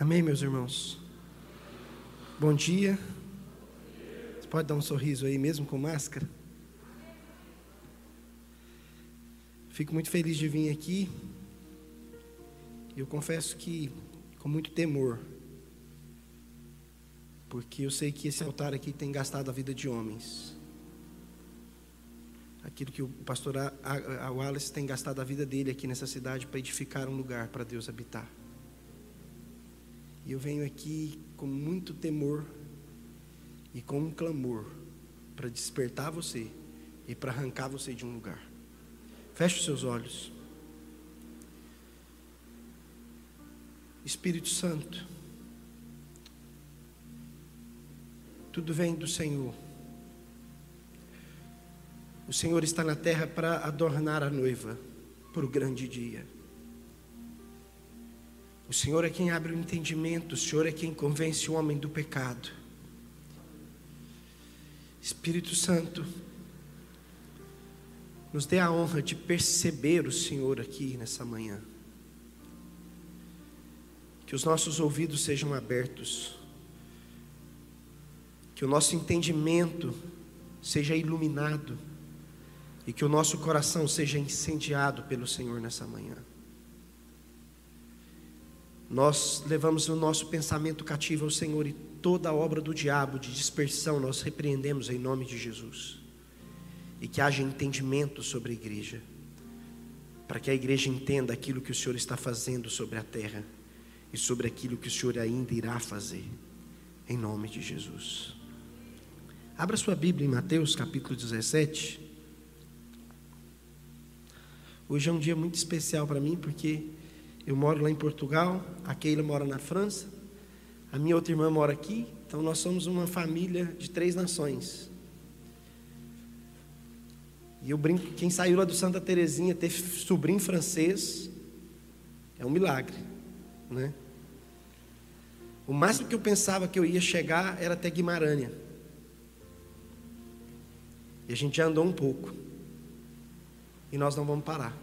Amém, meus irmãos? Bom dia. Você pode dar um sorriso aí, mesmo com máscara? Fico muito feliz de vir aqui. Eu confesso que com muito temor, porque eu sei que esse altar aqui tem gastado a vida de homens. Aquilo que o pastor Wallace tem gastado a vida dele aqui nessa cidade para edificar um lugar para Deus habitar. E eu venho aqui com muito temor e com um clamor para despertar você e para arrancar você de um lugar. Feche os seus olhos. Espírito Santo, tudo vem do Senhor. O Senhor está na terra para adornar a noiva para o grande dia. O Senhor é quem abre o entendimento, o Senhor é quem convence o homem do pecado. Espírito Santo, nos dê a honra de perceber o Senhor aqui nessa manhã. Que os nossos ouvidos sejam abertos, que o nosso entendimento seja iluminado e que o nosso coração seja incendiado pelo Senhor nessa manhã. Nós levamos o nosso pensamento cativo ao Senhor e toda obra do diabo de dispersão nós repreendemos em nome de Jesus e que haja entendimento sobre a igreja, para que a igreja entenda aquilo que o Senhor está fazendo sobre a terra e sobre aquilo que o Senhor ainda irá fazer, em nome de Jesus. Abra sua Bíblia em Mateus capítulo 17. Hoje é um dia muito especial para mim, porque eu moro lá em Portugal, a Keila mora na França, a minha outra irmã mora aqui, então nós somos uma família de três nações. E eu brinco, quem saiu lá do Santa Terezinha ter sobrinho francês é um milagre, né? O máximo que eu pensava que eu ia chegar era até Guimarães. E a gente já andou um pouco. E nós não vamos parar.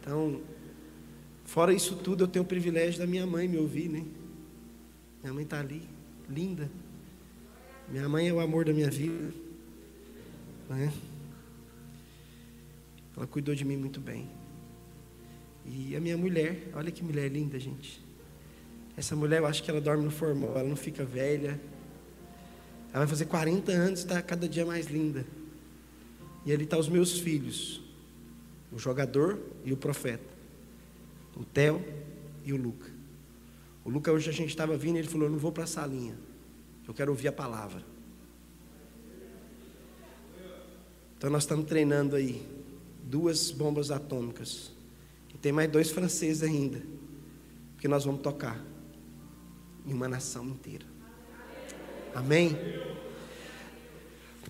Então, fora isso tudo, eu tenho o privilégio da minha mãe me ouvir, né? Minha mãe está ali, linda. Minha mãe é o amor da minha vida. Né? Ela cuidou de mim muito bem. E a minha mulher, olha que mulher linda, gente. Essa mulher, eu acho que ela dorme no formal, ela não fica velha. Ela vai fazer 40 anos e está cada dia mais linda. E ali estão tá os meus filhos: o jogador e o profeta. O Theo e o Luca. O Luca, hoje a gente estava vindo e ele falou: Eu não vou para a salinha, eu quero ouvir a palavra. Então nós estamos treinando aí duas bombas atômicas. E tem mais dois franceses ainda. Porque nós vamos tocar em uma nação inteira. Amém?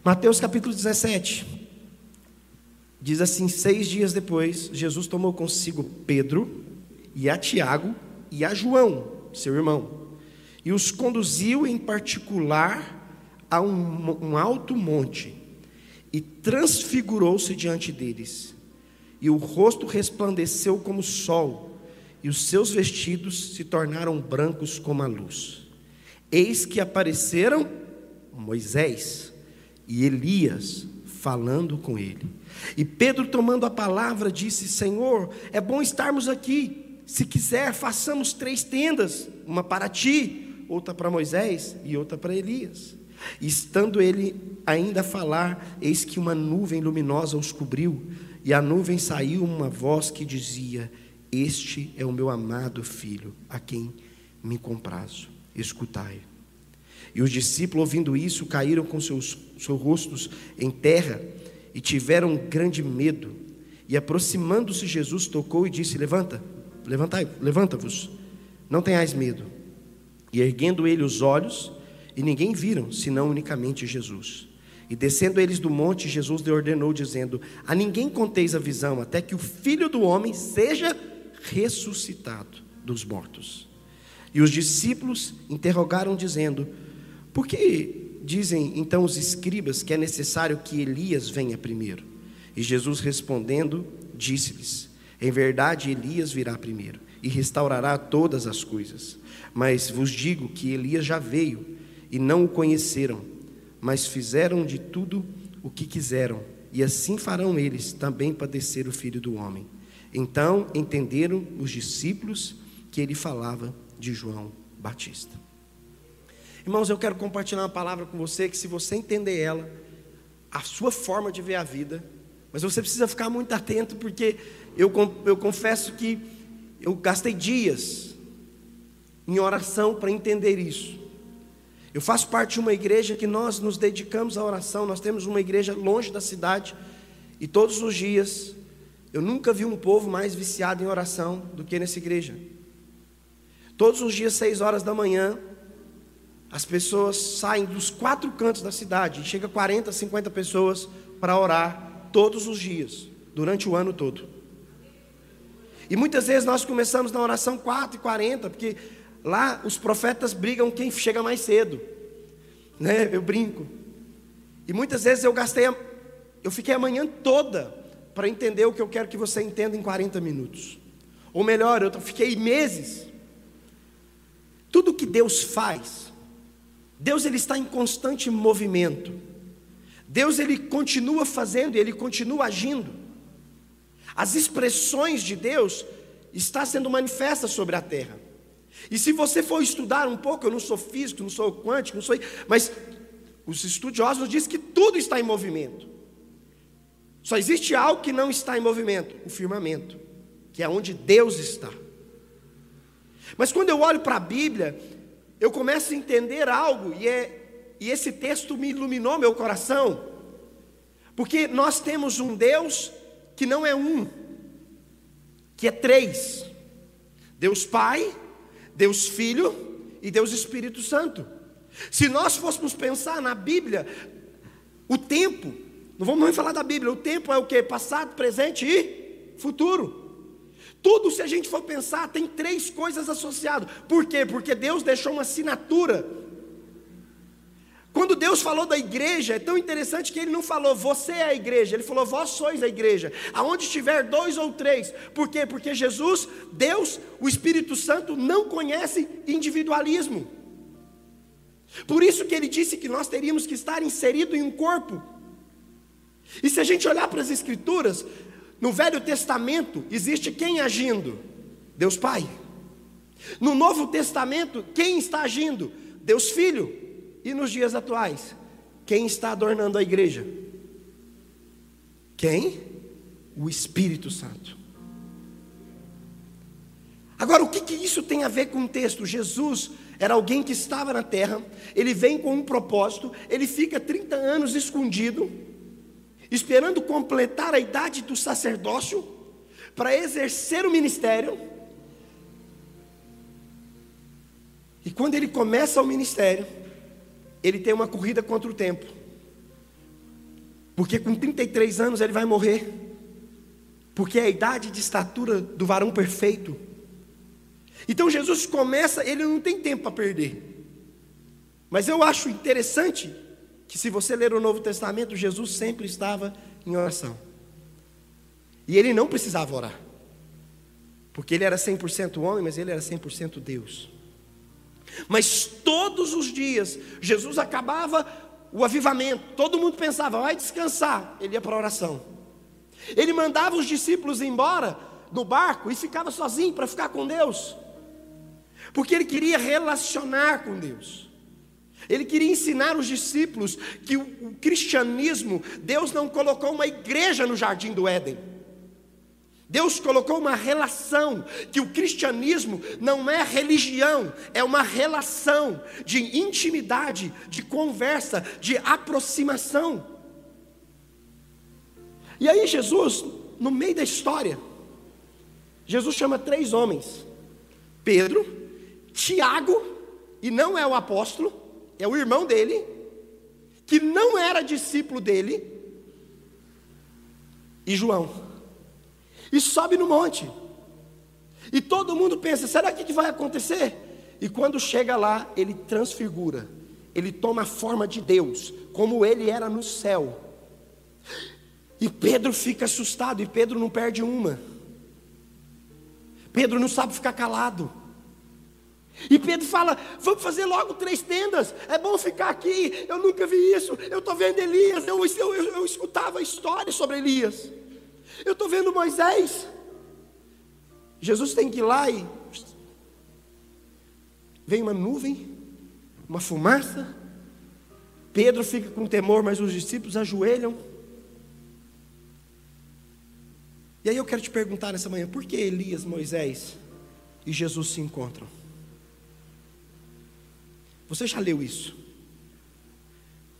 Mateus capítulo 17. Diz assim: seis dias depois, Jesus tomou consigo Pedro, e a Tiago, e a João, seu irmão, e os conduziu em particular a um, um alto monte e transfigurou-se diante deles. E o rosto resplandeceu como o sol, e os seus vestidos se tornaram brancos como a luz. Eis que apareceram Moisés e Elias falando com ele. E Pedro, tomando a palavra, disse: Senhor, é bom estarmos aqui. Se quiser, façamos três tendas: uma para ti, outra para Moisés e outra para Elias. Estando ele ainda a falar, eis que uma nuvem luminosa os cobriu, e a nuvem saiu uma voz que dizia: Este é o meu amado filho, a quem me comprazo. Escutai. E os discípulos, ouvindo isso, caíram com seus, seus rostos em terra e tiveram grande medo. E aproximando-se, Jesus tocou e disse: Levanta, levantai, levanta-vos, não tenhais medo. E erguendo ele os olhos, e ninguém viram, senão unicamente Jesus. E descendo eles do monte, Jesus lhe ordenou, dizendo: A ninguém conteis a visão, até que o filho do homem seja ressuscitado dos mortos. E os discípulos interrogaram, dizendo: Por que dizem então os escribas que é necessário que Elias venha primeiro? E Jesus respondendo, disse-lhes: Em verdade, Elias virá primeiro e restaurará todas as coisas. Mas vos digo que Elias já veio e não o conheceram, mas fizeram de tudo o que quiseram, e assim farão eles também padecer o filho do homem. Então entenderam os discípulos que ele falava de João Batista. Irmãos, eu quero compartilhar uma palavra com você que, se você entender ela, a sua forma de ver a vida, mas você precisa ficar muito atento, porque eu, eu confesso que eu gastei dias em oração para entender isso. Eu faço parte de uma igreja que nós nos dedicamos à oração, nós temos uma igreja longe da cidade, e todos os dias, eu nunca vi um povo mais viciado em oração do que nessa igreja. Todos os dias, seis horas da manhã, as pessoas saem dos quatro cantos da cidade, chega 40, 50 pessoas para orar todos os dias, durante o ano todo. E muitas vezes nós começamos na oração 4 e 40, porque lá os profetas brigam quem chega mais cedo. Né? Eu brinco. E muitas vezes eu gastei, eu fiquei a manhã toda para entender o que eu quero que você entenda em 40 minutos. Ou melhor, eu fiquei meses. Tudo que Deus faz, Deus ele está em constante movimento. Deus ele continua fazendo e ele continua agindo. As expressões de Deus está sendo manifestas sobre a terra. E se você for estudar um pouco, eu não sou físico, não sou quântico, não sou, mas os estudiosos dizem que tudo está em movimento. Só existe algo que não está em movimento, o firmamento, que é onde Deus está. Mas quando eu olho para a Bíblia, eu começo a entender algo e é e esse texto me iluminou meu coração. Porque nós temos um Deus que não é um, que é três: Deus Pai, Deus Filho e Deus Espírito Santo. Se nós fôssemos pensar na Bíblia, o tempo, não vamos nem falar da Bíblia, o tempo é o que? Passado, presente e futuro. Tudo, se a gente for pensar, tem três coisas associadas. Por quê? Porque Deus deixou uma assinatura Deus falou da igreja, é tão interessante que Ele não falou você é a igreja, Ele falou vós sois a igreja. Aonde estiver dois ou três. Por quê? Porque Jesus, Deus, o Espírito Santo não conhece individualismo. Por isso que Ele disse que nós teríamos que estar inserido em um corpo. E se a gente olhar para as Escrituras, no Velho Testamento existe quem agindo? Deus Pai. No Novo Testamento, quem está agindo? Deus Filho. E nos dias atuais, quem está adornando a igreja? Quem? O Espírito Santo. Agora, o que, que isso tem a ver com o texto? Jesus era alguém que estava na terra, ele vem com um propósito, ele fica 30 anos escondido, esperando completar a idade do sacerdócio, para exercer o ministério. E quando ele começa o ministério, ele tem uma corrida contra o tempo. Porque com 33 anos ele vai morrer. Porque é a idade de estatura do varão perfeito. Então Jesus começa, ele não tem tempo para perder. Mas eu acho interessante que se você ler o Novo Testamento, Jesus sempre estava em oração. E ele não precisava orar. Porque ele era 100% homem, mas ele era 100% Deus. Mas todos os dias, Jesus acabava o avivamento, todo mundo pensava, vai descansar, ele ia para a oração. Ele mandava os discípulos embora no barco e ficava sozinho para ficar com Deus, porque ele queria relacionar com Deus. Ele queria ensinar os discípulos que o, cristianismo, Deus não colocou uma igreja no jardim do Éden. Deus colocou uma relação, que o cristianismo não é religião, é uma relação de intimidade, de conversa, de aproximação. E aí, Jesus, no meio da história, Jesus chama três homens: Pedro, Tiago, e não é o apóstolo, é o irmão dele, que não era discípulo dele, e João e sobe no monte. E todo mundo pensa: será que, vai acontecer? E quando chega lá, ele transfigura, ele toma a forma de Deus, como ele era no céu. E Pedro fica assustado, e Pedro não perde uma. Pedro não sabe ficar calado. E Pedro fala: vamos fazer logo três tendas, é bom ficar aqui. Eu nunca vi isso. Eu estou vendo Elias, eu, eu, eu escutava histórias sobre Elias. Eu estou vendo Moisés. Jesus tem que ir lá e. Vem uma nuvem, uma fumaça. Pedro fica com temor, mas os discípulos ajoelham. E aí eu quero te perguntar nessa manhã: por que Elias, Moisés e Jesus se encontram? Você já leu isso?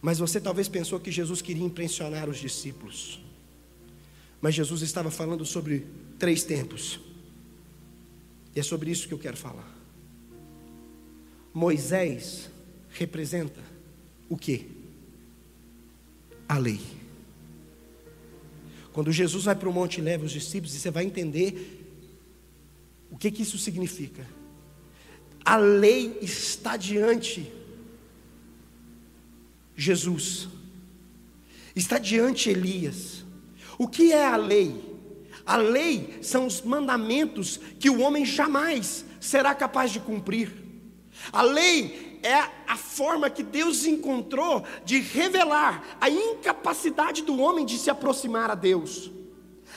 Mas você talvez pensou que Jesus queria impressionar os discípulos. Mas Jesus estava falando sobre três tempos. E é sobre isso que eu quero falar. Moisés representa o que? A lei. Quando Jesus vai para o monte e leva os discípulos, você vai entender o que, que isso significa. A lei está diante Jesus, está diante Elias. O que é a lei? A lei são os mandamentos que o homem jamais será capaz de cumprir. A lei é a forma que Deus encontrou de revelar a incapacidade do homem de se aproximar a Deus.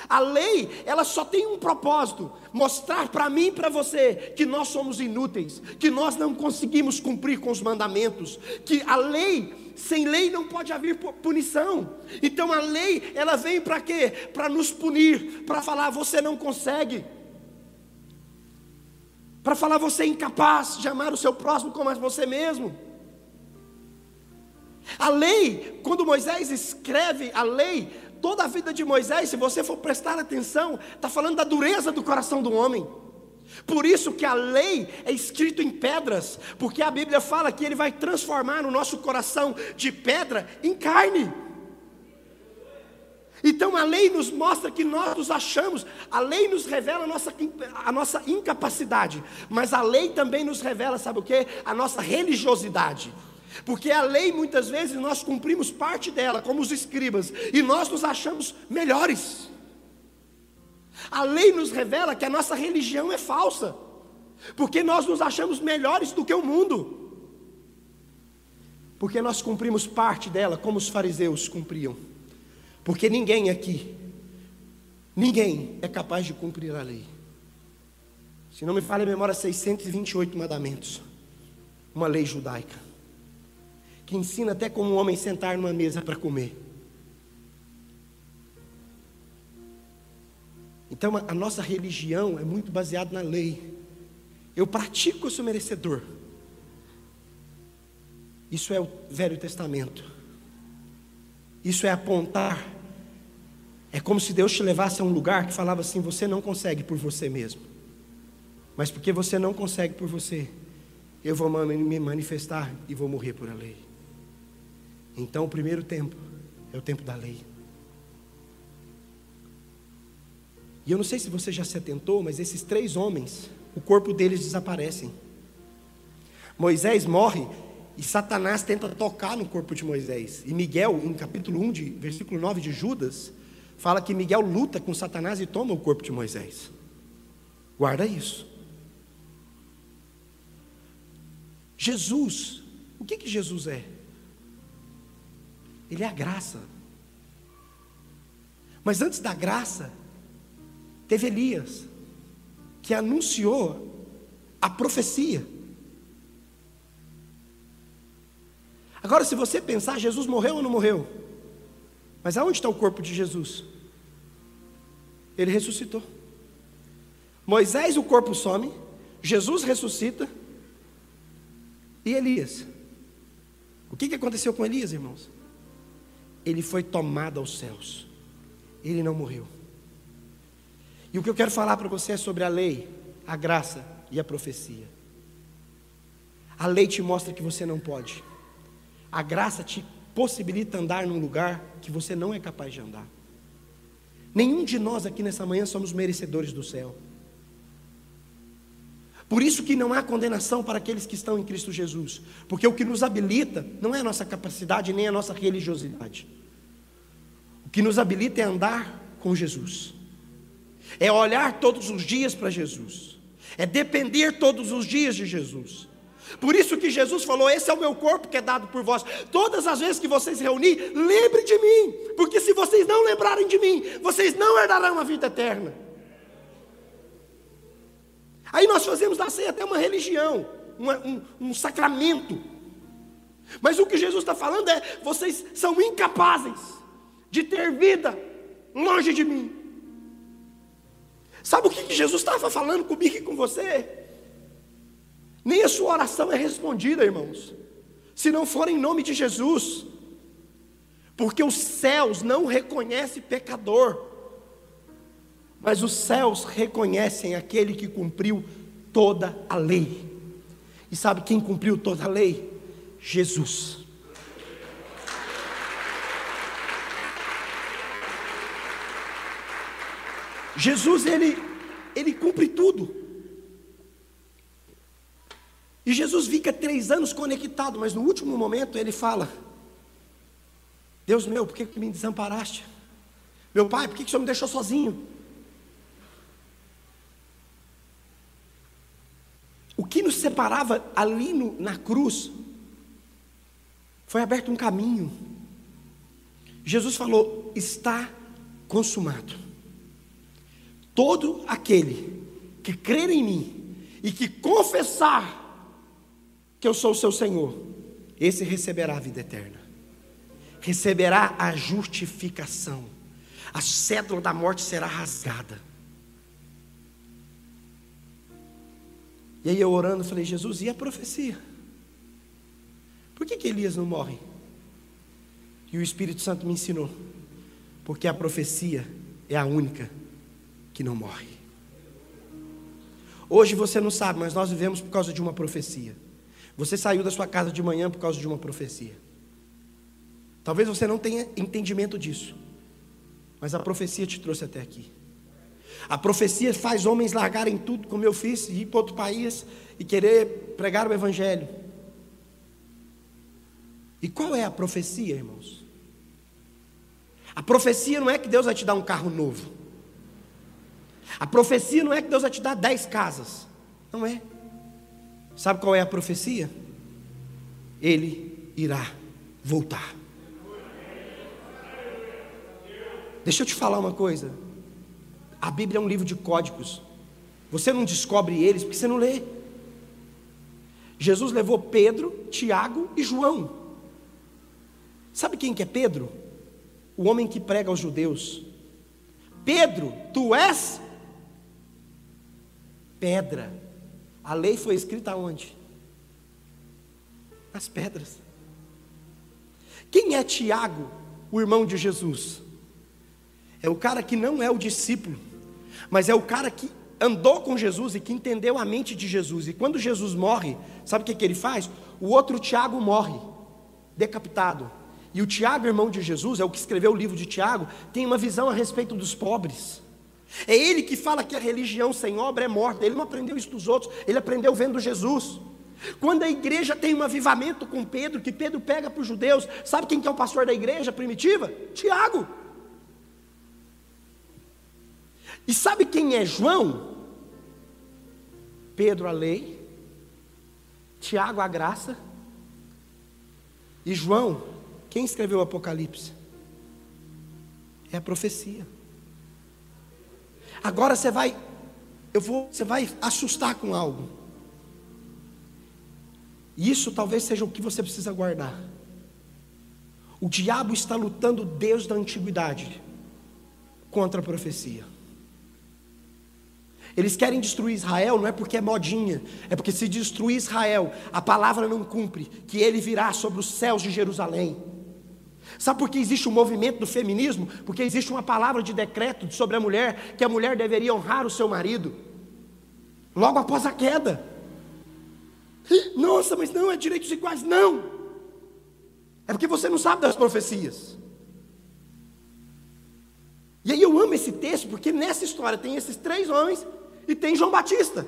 A lei, ela só tem um propósito: mostrar para mim e para você que nós somos inúteis, que nós não conseguimos cumprir com os mandamentos, que a lei, sem lei não pode haver punição. Então a lei, ela vem para quê? Para nos punir, para falar você não consegue. Para falar você é incapaz de amar o seu próximo como a você mesmo. A lei, quando Moisés escreve a lei, toda a vida de Moisés, se você for prestar atenção, está falando da dureza do coração do homem. Por isso que a lei é escrito em pedras, porque a Bíblia fala que ele vai transformar o nosso coração de pedra em carne. Então a lei nos mostra que nós nos achamos, a lei nos revela a nossa, a nossa incapacidade, mas a lei também nos revela, sabe o que? A nossa religiosidade. Porque a lei, muitas vezes, nós cumprimos parte dela, como os escribas, e nós nos achamos melhores. A lei nos revela que a nossa religião é falsa, porque nós nos achamos melhores do que o mundo, porque nós cumprimos parte dela, como os fariseus cumpriam, porque ninguém aqui, ninguém é capaz de cumprir a lei. Se não me falha a memória, 628 mandamentos, uma lei judaica que ensina até como um homem sentar numa mesa para comer. Então a nossa religião é muito baseada na lei. Eu pratico, eu sou merecedor. Isso é o Velho Testamento. Isso é apontar. É como se Deus te levasse a um lugar que falava assim: você não consegue por você mesmo. Mas porque você não consegue por você, eu vou me manifestar e vou morrer por a lei. Então, o primeiro tempo é o tempo da lei. E eu não sei se você já se atentou, mas esses três homens, o corpo deles desaparecem. Moisés morre e Satanás tenta tocar no corpo de Moisés. E Miguel, em capítulo 1, de, versículo 9 de Judas, fala que Miguel luta com Satanás e toma o corpo de Moisés. Guarda isso. Jesus, o que, que Jesus é? Ele é a graça. Mas antes da graça, teve Elias, que anunciou a profecia. Agora, se você pensar, Jesus morreu ou não morreu? Mas aonde está o corpo de Jesus? Ele ressuscitou. Moisés, o corpo some, Jesus ressuscita, e Elias? O que, que aconteceu com Elias, irmãos? ele foi tomado aos céus. Ele não morreu. E o que eu quero falar para você é sobre a lei, a graça e a profecia. A lei te mostra que você não pode. A graça te possibilita andar num lugar que você não é capaz de andar. Nenhum de nós aqui nessa manhã somos merecedores do céu. Por isso que não há condenação para aqueles que estão em Cristo Jesus, porque o que nos habilita não é a nossa capacidade nem a nossa religiosidade. O que nos habilita é andar com Jesus. É olhar todos os dias para Jesus, é depender todos os dias de Jesus. Por isso que Jesus falou: Esse é o meu corpo que é dado por vós. Todas as vezes que vocês reunir, lembre de mim, porque se vocês não lembrarem de mim, vocês não herdarão a vida eterna. Aí nós fazemos da ceia até uma religião, uma, um, um sacramento. Mas o que Jesus está falando é: vocês são incapazes de ter vida longe de mim. Sabe o que Jesus estava falando comigo e com você? Nem a sua oração é respondida, irmãos, se não for em nome de Jesus, porque os céus não reconhecem pecador, mas os céus reconhecem aquele que cumpriu toda a lei. E sabe quem cumpriu toda a lei? Jesus. Jesus, ele, ele cumpre tudo. E Jesus fica três anos conectado, mas no último momento ele fala: Deus meu, por que me desamparaste? Meu pai, por que o Senhor me deixou sozinho? O que nos separava ali no, na cruz foi aberto um caminho. Jesus falou: está consumado. Todo aquele que crer em mim e que confessar que eu sou o seu Senhor, esse receberá a vida eterna, receberá a justificação, a cédula da morte será rasgada. E aí eu orando, falei, Jesus, e a profecia? Por que, que Elias não morre? E o Espírito Santo me ensinou, porque a profecia é a única que não morre. Hoje você não sabe, mas nós vivemos por causa de uma profecia. Você saiu da sua casa de manhã por causa de uma profecia. Talvez você não tenha entendimento disso, mas a profecia te trouxe até aqui. A profecia faz homens largarem tudo, como eu fiz, e ir para outro país e querer pregar o Evangelho. E qual é a profecia, irmãos? A profecia não é que Deus vai te dar um carro novo. A profecia não é que Deus vai te dar dez casas. Não é. Sabe qual é a profecia? Ele irá voltar. Deixa eu te falar uma coisa. A Bíblia é um livro de códigos. Você não descobre eles porque você não lê. Jesus levou Pedro, Tiago e João. Sabe quem que é Pedro? O homem que prega aos judeus. Pedro, tu és pedra. A lei foi escrita onde? Nas pedras. Quem é Tiago, o irmão de Jesus? É o cara que não é o discípulo, mas é o cara que andou com Jesus e que entendeu a mente de Jesus. E quando Jesus morre, sabe o que, que ele faz? O outro Tiago morre, decapitado. E o Tiago, irmão de Jesus, é o que escreveu o livro de Tiago, tem uma visão a respeito dos pobres. É ele que fala que a religião sem obra é morta. Ele não aprendeu isso dos outros, ele aprendeu vendo Jesus. Quando a igreja tem um avivamento com Pedro, que Pedro pega para os judeus, sabe quem que é o pastor da igreja primitiva? Tiago. E sabe quem é João? Pedro a lei, Tiago a graça, e João, quem escreveu o Apocalipse? É a profecia. Agora você vai, eu vou, você vai assustar com algo. Isso talvez seja o que você precisa guardar. O diabo está lutando desde a antiguidade contra a profecia. Eles querem destruir Israel, não é porque é modinha, é porque se destruir Israel, a palavra não cumpre, que ele virá sobre os céus de Jerusalém. Sabe por que existe o um movimento do feminismo? Porque existe uma palavra de decreto sobre a mulher, que a mulher deveria honrar o seu marido, logo após a queda. Nossa, mas não é direitos iguais, não. É porque você não sabe das profecias. E aí eu amo esse texto, porque nessa história tem esses três homens e tem João Batista.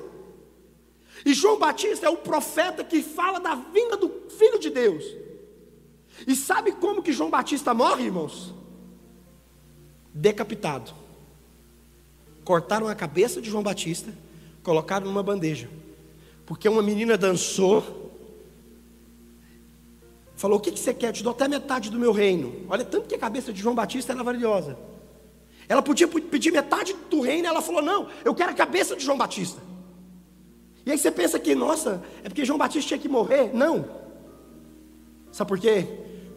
E João Batista é o profeta que fala da vinda do Filho de Deus. E sabe como que João Batista morre, irmãos? Decapitado. cortaram a cabeça de João Batista, colocaram numa bandeja. Porque uma menina dançou, falou: O que, que você quer? Eu te dou até metade do meu reino. Olha, tanto que a cabeça de João Batista era valiosa. Ela podia pedir metade do reino, ela falou: Não, eu quero a cabeça de João Batista. E aí você pensa que, nossa, é porque João Batista tinha que morrer? Não. Sabe por quê?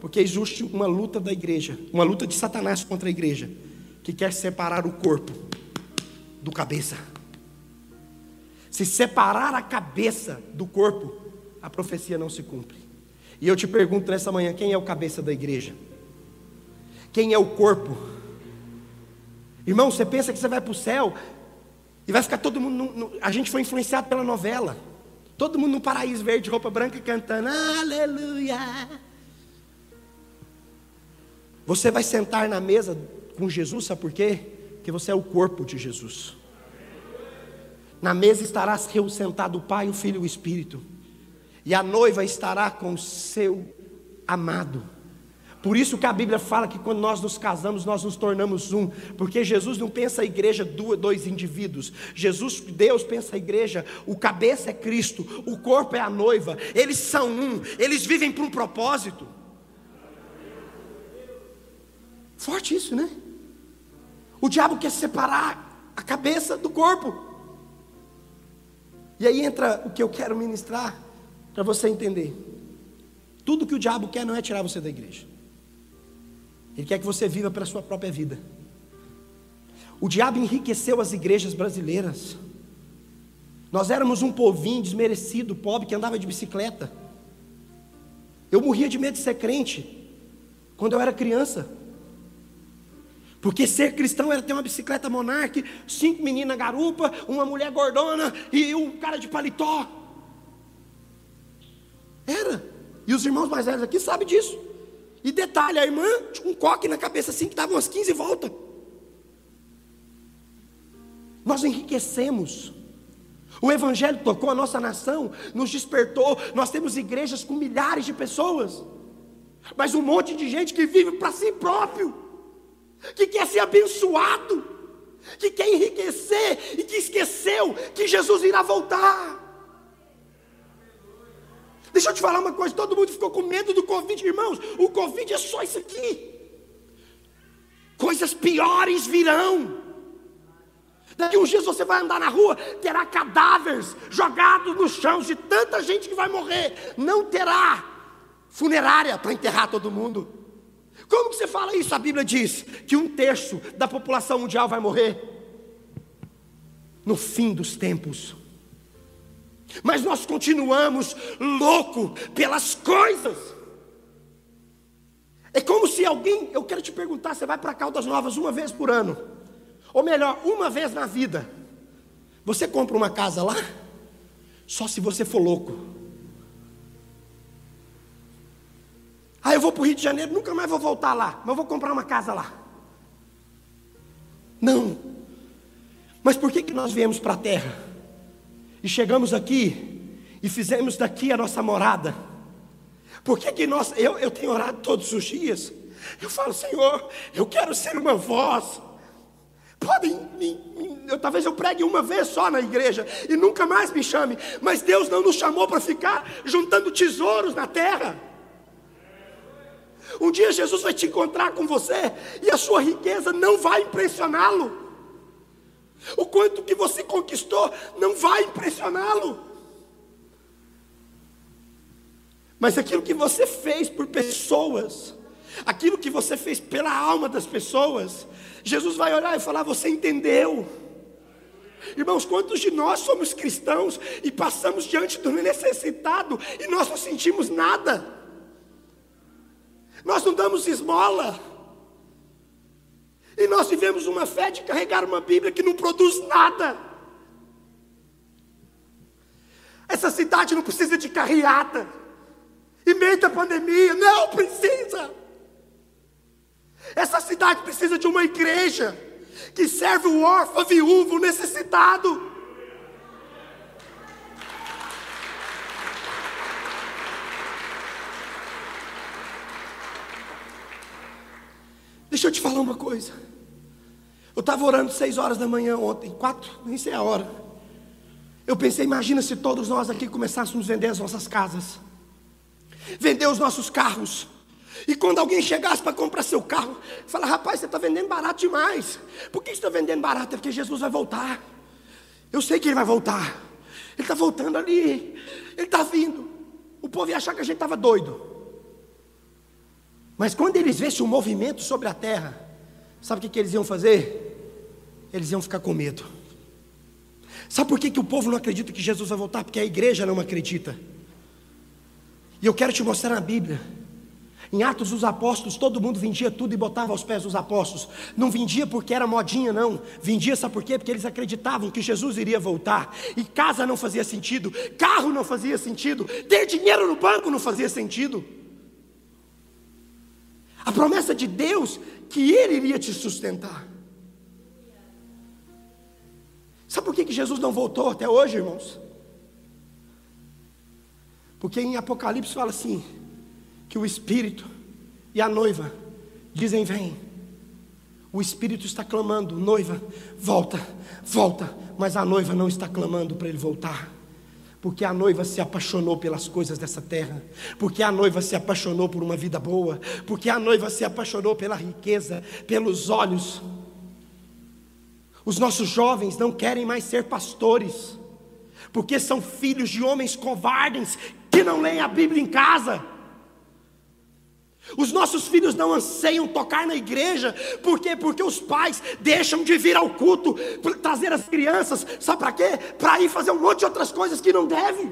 Porque existe uma luta da igreja, uma luta de Satanás contra a igreja, que quer separar o corpo do cabeça. Se separar a cabeça do corpo, a profecia não se cumpre. E eu te pergunto nessa manhã: quem é o cabeça da igreja? Quem é o corpo? Irmão, você pensa que você vai para o céu e vai ficar todo mundo. No, no, a gente foi influenciado pela novela. Todo mundo no paraíso verde, roupa branca, cantando Aleluia. Você vai sentar na mesa com Jesus, sabe por quê? Porque você é o corpo de Jesus. Na mesa estará sentado o Pai, o Filho e o Espírito. E a noiva estará com o seu amado. Por isso que a Bíblia fala que quando nós nos casamos, nós nos tornamos um, porque Jesus não pensa a igreja dois indivíduos. Jesus, Deus pensa a igreja, o cabeça é Cristo, o corpo é a noiva. Eles são um, eles vivem para um propósito. Forte isso, né? O diabo quer separar a cabeça do corpo. E aí entra o que eu quero ministrar para você entender. Tudo que o diabo quer não é tirar você da igreja. Ele quer que você viva pela sua própria vida. O diabo enriqueceu as igrejas brasileiras. Nós éramos um povinho desmerecido, pobre, que andava de bicicleta. Eu morria de medo de ser crente quando eu era criança. Porque ser cristão era ter uma bicicleta monarque, cinco meninas garupa, uma mulher gordona e um cara de paletó. Era. E os irmãos mais velhos aqui sabem disso. E detalhe, a irmã um coque na cabeça assim que dava umas 15 voltas. Nós enriquecemos. O Evangelho tocou a nossa nação, nos despertou. Nós temos igrejas com milhares de pessoas, mas um monte de gente que vive para si próprio, que quer ser abençoado, que quer enriquecer e que esqueceu que Jesus irá voltar. Deixa eu te falar uma coisa: todo mundo ficou com medo do Covid, irmãos. O Covid é só isso aqui. Coisas piores virão. Daqui uns dias você vai andar na rua, terá cadáveres jogados no chão de tanta gente que vai morrer. Não terá funerária para enterrar todo mundo. Como que você fala isso? A Bíblia diz que um terço da população mundial vai morrer no fim dos tempos. Mas nós continuamos louco pelas coisas. É como se alguém, eu quero te perguntar, você vai para Caldas Novas uma vez por ano, ou melhor, uma vez na vida. Você compra uma casa lá? Só se você for louco. Ah, eu vou para o Rio de Janeiro, nunca mais vou voltar lá, mas vou comprar uma casa lá. Não. Mas por que, que nós viemos para a terra? e chegamos aqui e fizemos daqui a nossa morada. Por que, que nós, eu, eu tenho orado todos os dias? Eu falo, Senhor, eu quero ser uma voz. Podem, eu, talvez eu pregue uma vez só na igreja e nunca mais me chame, mas Deus não nos chamou para ficar juntando tesouros na terra. Um dia Jesus vai te encontrar com você e a sua riqueza não vai impressioná-lo. O quanto que você conquistou não vai impressioná-lo. Mas aquilo que você fez por pessoas, aquilo que você fez pela alma das pessoas, Jesus vai olhar e falar: Você entendeu. Irmãos, quantos de nós somos cristãos e passamos diante do necessitado e nós não sentimos nada? Nós não damos esmola. E nós vivemos uma fé de carregar uma Bíblia que não produz nada. Essa cidade não precisa de carreata. Em meio da pandemia, não precisa. Essa cidade precisa de uma igreja que serve o órfão, viúvo, necessitado. Deixa eu te falar uma coisa. Eu estava orando seis horas da manhã ontem, quatro, nem sei a hora. Eu pensei, imagina se todos nós aqui começássemos a vender as nossas casas, vender os nossos carros. E quando alguém chegasse para comprar seu carro, fala, rapaz, você está vendendo barato demais. Por que você está vendendo barato? É porque Jesus vai voltar. Eu sei que ele vai voltar. Ele está voltando ali. Ele está vindo. O povo ia achar que a gente estava doido. Mas quando eles vissem um movimento sobre a terra, sabe o que, que eles iam fazer? Eles iam ficar com medo. Sabe por que, que o povo não acredita que Jesus vai voltar? Porque a igreja não acredita. E eu quero te mostrar na Bíblia. Em Atos dos Apóstolos, todo mundo vendia tudo e botava aos pés dos apóstolos. Não vendia porque era modinha, não. Vendia, sabe por quê? Porque eles acreditavam que Jesus iria voltar. E casa não fazia sentido, carro não fazia sentido, ter dinheiro no banco não fazia sentido. A promessa de Deus que Ele iria te sustentar. Sabe por que, que Jesus não voltou até hoje, irmãos? Porque em Apocalipse fala assim: que o Espírito e a noiva dizem: Vem. O Espírito está clamando: Noiva, volta, volta. Mas a noiva não está clamando para ele voltar. Porque a noiva se apaixonou pelas coisas dessa terra, porque a noiva se apaixonou por uma vida boa, porque a noiva se apaixonou pela riqueza, pelos olhos. Os nossos jovens não querem mais ser pastores, porque são filhos de homens covardes que não leem a Bíblia em casa. Os nossos filhos não anseiam tocar na igreja, por quê? Porque os pais deixam de vir ao culto, trazer as crianças, sabe para quê? Para ir fazer um monte de outras coisas que não deve.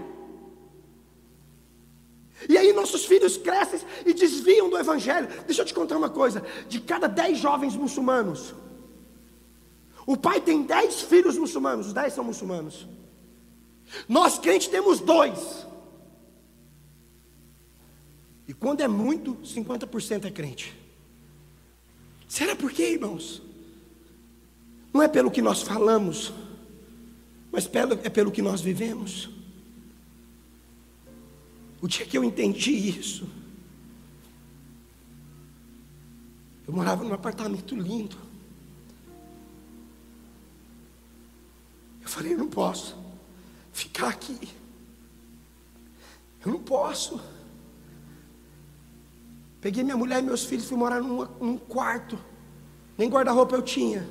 E aí nossos filhos crescem e desviam do evangelho. Deixa eu te contar uma coisa: de cada dez jovens muçulmanos, o pai tem dez filhos muçulmanos, os dez são muçulmanos. Nós crentes temos dois. E quando é muito, 50% é crente. Será por quê, irmãos? Não é pelo que nós falamos, mas pelo, é pelo que nós vivemos. O dia que eu entendi isso, eu morava num apartamento lindo. Eu falei, eu não posso ficar aqui. Eu não posso. Peguei minha mulher e meus filhos, fui morar num, quarto. Nem guarda-roupa eu tinha.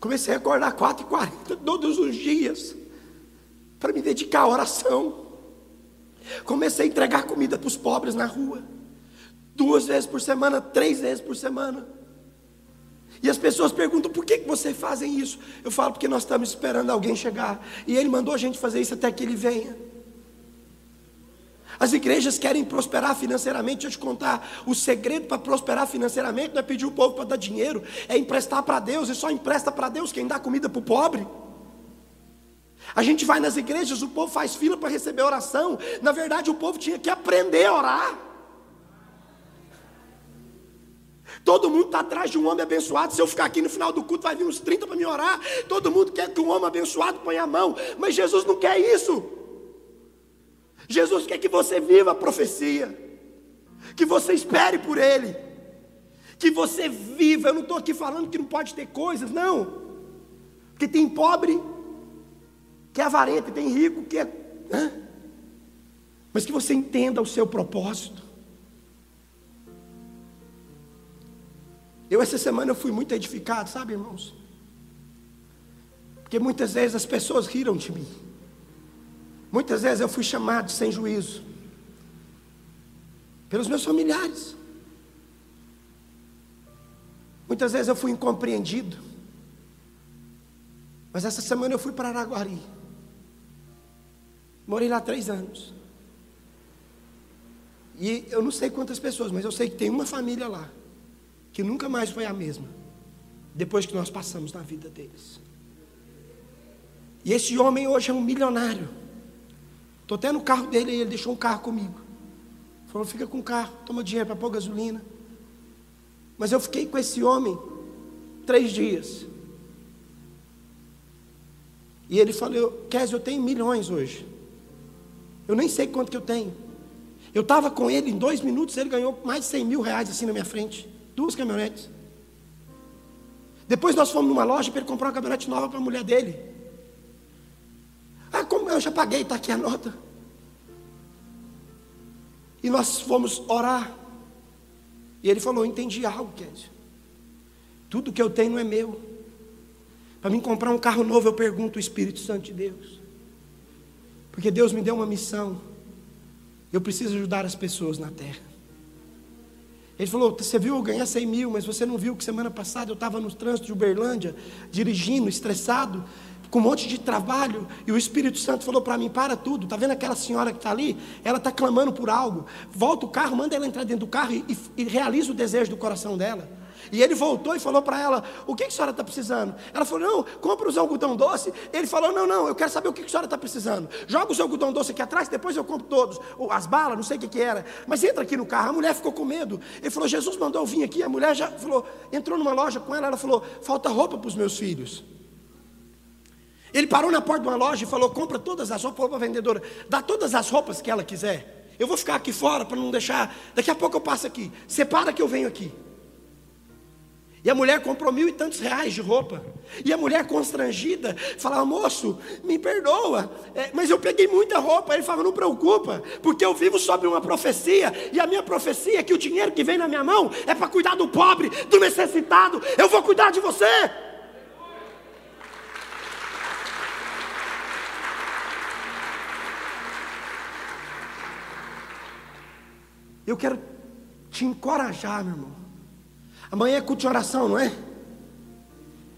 Comecei a acordar 4 e 40 todos os dias. Para me dedicar à oração. Comecei a entregar comida para os pobres na rua. Duas vezes por semana, três vezes por semana. E as pessoas perguntam por que, que vocês fazem isso? Eu falo porque nós estamos esperando alguém chegar. E ele mandou a gente fazer isso até que ele venha. As igrejas querem prosperar financeiramente. Deixa eu te contar: o segredo para prosperar financeiramente não é pedir o povo para dar dinheiro, é emprestar para Deus, e só empresta para Deus quem dá comida para o pobre. A gente vai nas igrejas, o povo faz fila para receber oração. Na verdade, o povo tinha que aprender a orar. Todo mundo está atrás de um homem abençoado. Se eu ficar aqui no final do culto, vai vir uns 30 para me orar. Todo mundo quer que um homem abençoado ponha a mão. Mas Jesus não quer isso. Jesus quer que você viva a profecia, que você espere por Ele, que você viva. Eu não estou aqui falando que não pode ter coisas, não, porque tem pobre que é avarento, tem rico que é. Né? Mas que você entenda o seu propósito. Eu essa semana eu fui muito edificado, sabe, irmãos? Porque muitas vezes as pessoas riram de mim. Muitas vezes eu fui chamado sem juízo pelos meus familiares. Muitas vezes eu fui incompreendido. Mas essa semana eu fui para Araguari. Morei lá três anos. E eu não sei quantas pessoas, mas eu sei que tem uma família lá que nunca mais foi a mesma depois que nós passamos na vida deles. E esse homem hoje é um milionário. Estou até no carro dele ele deixou um carro comigo. Falou, fica com o carro, toma dinheiro para pôr gasolina. Mas eu fiquei com esse homem três dias. E ele falou, Kézio, eu tenho milhões hoje. Eu nem sei quanto que eu tenho. Eu estava com ele em dois minutos, ele ganhou mais de 100 mil reais assim na minha frente. Duas caminhonetes. Depois nós fomos numa loja para ele comprar uma caminhonete nova para a mulher dele. Como eu já paguei, está aqui a nota. E nós fomos orar. E ele falou: Entendi algo, Kézio. Tudo que eu tenho é meu. Para mim comprar um carro novo, eu pergunto o Espírito Santo de Deus. Porque Deus me deu uma missão. Eu preciso ajudar as pessoas na terra. Ele falou: Você viu eu ganhar 100 mil, mas você não viu que semana passada eu estava no trânsito de Uberlândia, dirigindo, estressado com um monte de trabalho, e o Espírito Santo falou para mim: para tudo, está vendo aquela senhora que está ali? Ela está clamando por algo. Volta o carro, manda ela entrar dentro do carro e, e, e realiza o desejo do coração dela. E ele voltou e falou para ela: O que, que a senhora está precisando? Ela falou: Não, compra os algodão doce. Ele falou: Não, não, eu quero saber o que, que a senhora está precisando. Joga os algodão doce aqui atrás, depois eu compro todos. As balas, não sei o que, que era. Mas entra aqui no carro. A mulher ficou com medo. Ele falou: Jesus mandou eu vir aqui. A mulher já falou: Entrou numa loja com ela. Ela falou: Falta roupa para os meus filhos. Ele parou na porta de uma loja e falou: compra todas as roupas, para a vendedora, dá todas as roupas que ela quiser. Eu vou ficar aqui fora para não deixar. Daqui a pouco eu passo aqui. Separa que eu venho aqui. E a mulher comprou mil e tantos reais de roupa. E a mulher constrangida falava: Moço, me perdoa, é, mas eu peguei muita roupa. Ele falava: Não preocupa, porque eu vivo sobre uma profecia. E a minha profecia é que o dinheiro que vem na minha mão é para cuidar do pobre, do necessitado. Eu vou cuidar de você. Eu quero te encorajar, meu irmão. Amanhã é culto de oração, não é?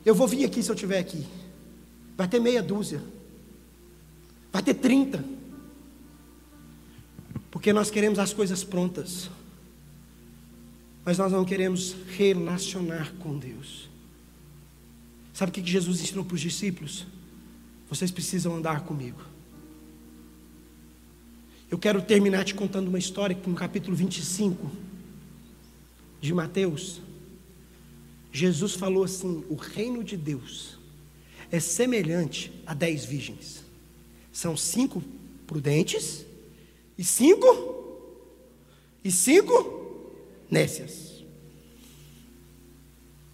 Eu vou vir aqui se eu estiver aqui. Vai ter meia dúzia. Vai ter trinta. Porque nós queremos as coisas prontas. Mas nós não queremos relacionar com Deus. Sabe o que Jesus ensinou para os discípulos? Vocês precisam andar comigo. Eu quero terminar te contando uma história que no capítulo 25 de Mateus, Jesus falou assim: o reino de Deus é semelhante a dez virgens. São cinco prudentes e cinco e cinco nécias.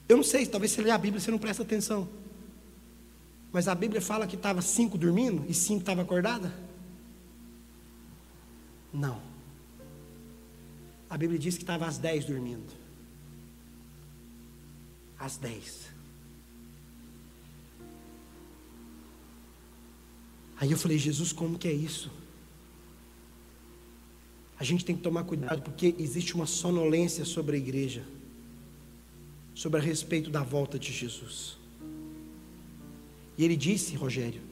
Eu não sei, talvez você lê a Bíblia você não presta atenção. Mas a Bíblia fala que estava cinco dormindo e cinco estavam acordadas. Não. A Bíblia diz que estava às dez dormindo. Às dez. Aí eu falei, Jesus, como que é isso? A gente tem que tomar cuidado porque existe uma sonolência sobre a igreja, sobre a respeito da volta de Jesus. E ele disse, Rogério,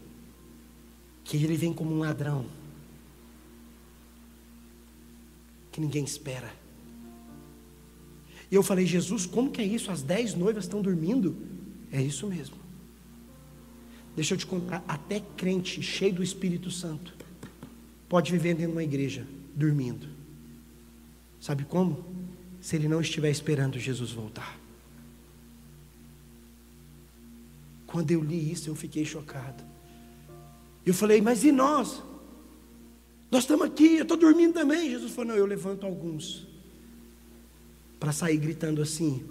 que ele vem como um ladrão. Que ninguém espera. E eu falei, Jesus, como que é isso? As dez noivas estão dormindo? É isso mesmo. Deixa eu te contar, até crente cheio do Espírito Santo pode viver dentro de uma igreja dormindo. Sabe como? Se ele não estiver esperando Jesus voltar. Quando eu li isso, eu fiquei chocado. Eu falei, mas e nós? Nós estamos aqui, eu estou dormindo também. Jesus falou: Não, eu levanto alguns para sair gritando assim: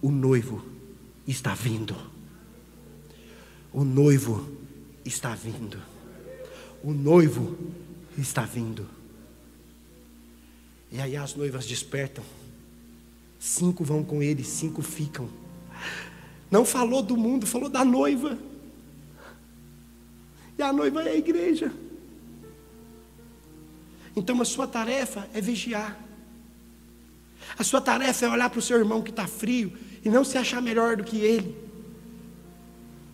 O noivo está vindo. O noivo está vindo. O noivo está vindo. E aí as noivas despertam. Cinco vão com ele, cinco ficam. Não falou do mundo, falou da noiva. E a noiva é a igreja. Então a sua tarefa é vigiar. A sua tarefa é olhar para o seu irmão que está frio e não se achar melhor do que ele.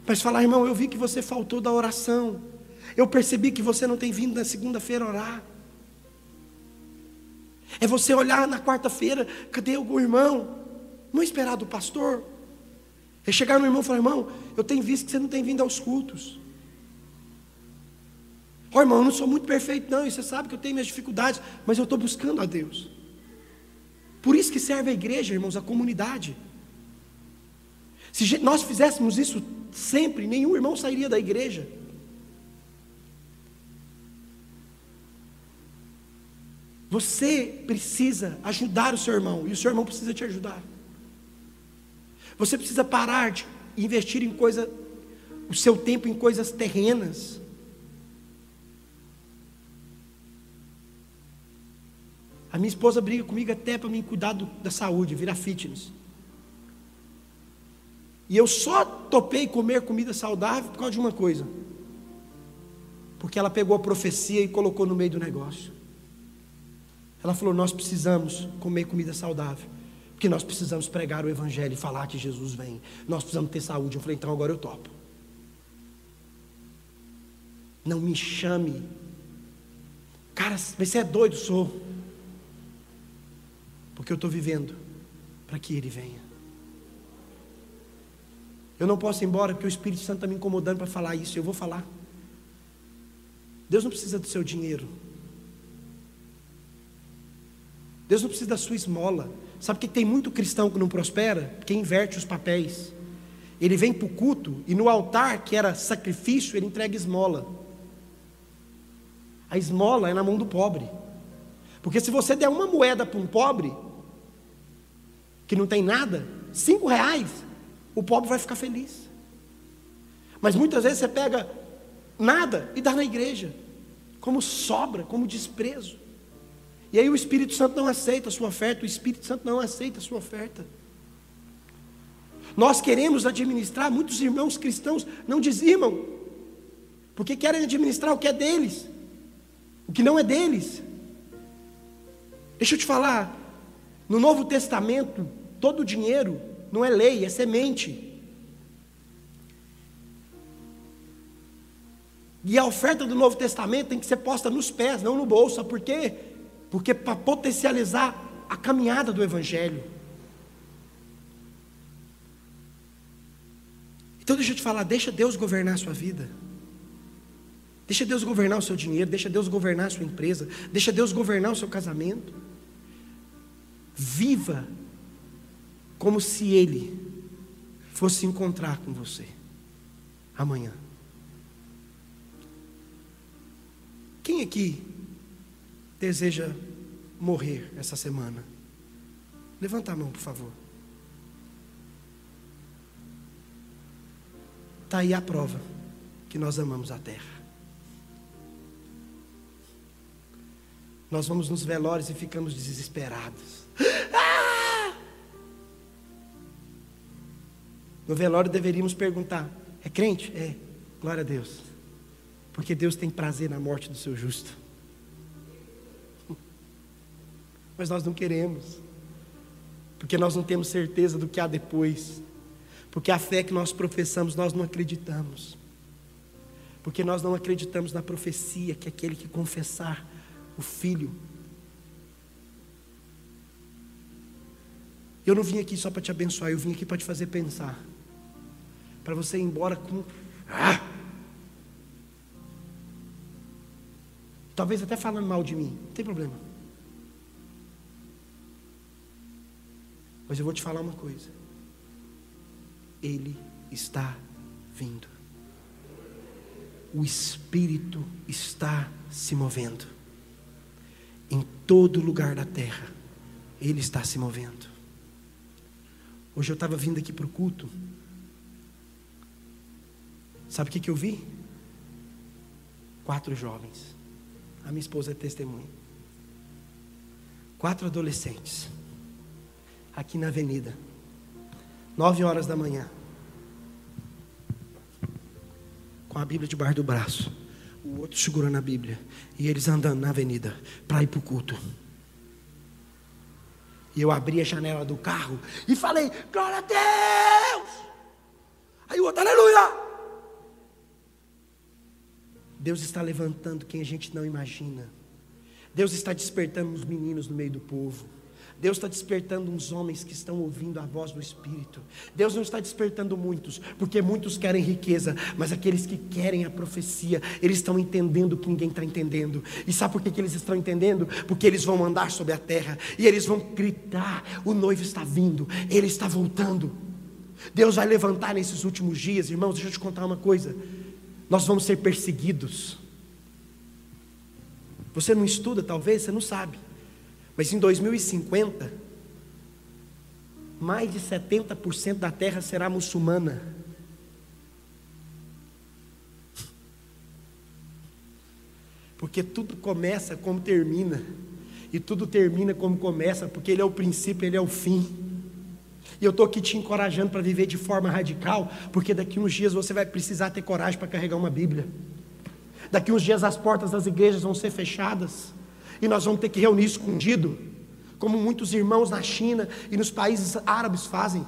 Mas falar, irmão, eu vi que você faltou da oração. Eu percebi que você não tem vindo na segunda-feira orar. É você olhar na quarta-feira, cadê o irmão? Não esperar do pastor. É chegar no irmão e falar, irmão, eu tenho visto que você não tem vindo aos cultos. Ó oh, irmão, eu não sou muito perfeito, não, e você sabe que eu tenho minhas dificuldades, mas eu estou buscando a Deus. Por isso que serve a igreja, irmãos, a comunidade. Se nós fizéssemos isso sempre, nenhum irmão sairia da igreja. Você precisa ajudar o seu irmão, e o seu irmão precisa te ajudar. Você precisa parar de investir em coisa, o seu tempo em coisas terrenas. Minha esposa briga comigo até para mim cuidar do, da saúde, virar fitness. E eu só topei comer comida saudável por causa de uma coisa. Porque ela pegou a profecia e colocou no meio do negócio. Ela falou: Nós precisamos comer comida saudável. Porque nós precisamos pregar o Evangelho e falar que Jesus vem. Nós precisamos ter saúde. Eu falei: Então agora eu topo. Não me chame. Cara, você é doido, sou. Porque eu estou vivendo para que Ele venha. Eu não posso ir embora porque o Espírito Santo está me incomodando para falar isso. Eu vou falar. Deus não precisa do seu dinheiro. Deus não precisa da sua esmola. Sabe que tem muito cristão que não prospera? Porque inverte os papéis. Ele vem para o culto e no altar, que era sacrifício, ele entrega esmola. A esmola é na mão do pobre. Porque se você der uma moeda para um pobre, que não tem nada, cinco reais, o pobre vai ficar feliz. Mas muitas vezes você pega nada e dá na igreja, como sobra, como desprezo. E aí o Espírito Santo não aceita a sua oferta, o Espírito Santo não aceita a sua oferta. Nós queremos administrar, muitos irmãos cristãos não dizimam, porque querem administrar o que é deles, o que não é deles. Deixa eu te falar, no Novo Testamento, todo o dinheiro não é lei, é semente. E a oferta do Novo Testamento tem que ser posta nos pés, não no bolso. Por quê? Porque para potencializar a caminhada do Evangelho. Então deixa eu te falar, deixa Deus governar a sua vida. Deixa Deus governar o seu dinheiro, deixa Deus governar a sua empresa, deixa Deus governar o seu casamento. Viva como se Ele fosse encontrar com você amanhã. Quem aqui deseja morrer essa semana? Levanta a mão, por favor. Está aí a prova que nós amamos a terra. Nós vamos nos velórios e ficamos desesperados. Ah! No velório deveríamos perguntar: é crente? É, glória a Deus. Porque Deus tem prazer na morte do seu justo mas nós não queremos, porque nós não temos certeza do que há depois, porque a fé que nós professamos nós não acreditamos, porque nós não acreditamos na profecia que aquele que confessar o Filho. Eu não vim aqui só para te abençoar, eu vim aqui para te fazer pensar, para você ir embora com. Ah! Talvez até falando mal de mim, não tem problema. Mas eu vou te falar uma coisa. Ele está vindo. O Espírito está se movendo. Em todo lugar da terra, Ele está se movendo. Hoje eu estava vindo aqui para o culto. Sabe o que, que eu vi? Quatro jovens. A minha esposa é testemunha. Quatro adolescentes aqui na avenida. Nove horas da manhã. Com a Bíblia debaixo do braço. O outro segurando a Bíblia. E eles andando na avenida para ir para o culto. E eu abri a janela do carro e falei: Glória a Deus! Aí o outro, aleluia! Deus está levantando quem a gente não imagina. Deus está despertando os meninos no meio do povo. Deus está despertando uns homens que estão ouvindo a voz do Espírito. Deus não está despertando muitos, porque muitos querem riqueza, mas aqueles que querem a profecia, eles estão entendendo o que ninguém está entendendo. E sabe por que, que eles estão entendendo? Porque eles vão andar sobre a terra e eles vão gritar: o noivo está vindo, ele está voltando. Deus vai levantar nesses últimos dias, irmãos. Deixa eu te contar uma coisa: nós vamos ser perseguidos. Você não estuda, talvez, você não sabe. Mas em 2050, mais de 70% da terra será muçulmana. Porque tudo começa como termina, e tudo termina como começa, porque Ele é o princípio, Ele é o fim. E eu estou aqui te encorajando para viver de forma radical, porque daqui uns dias você vai precisar ter coragem para carregar uma Bíblia. Daqui uns dias as portas das igrejas vão ser fechadas, e nós vamos ter que reunir escondido, como muitos irmãos na China e nos países árabes fazem.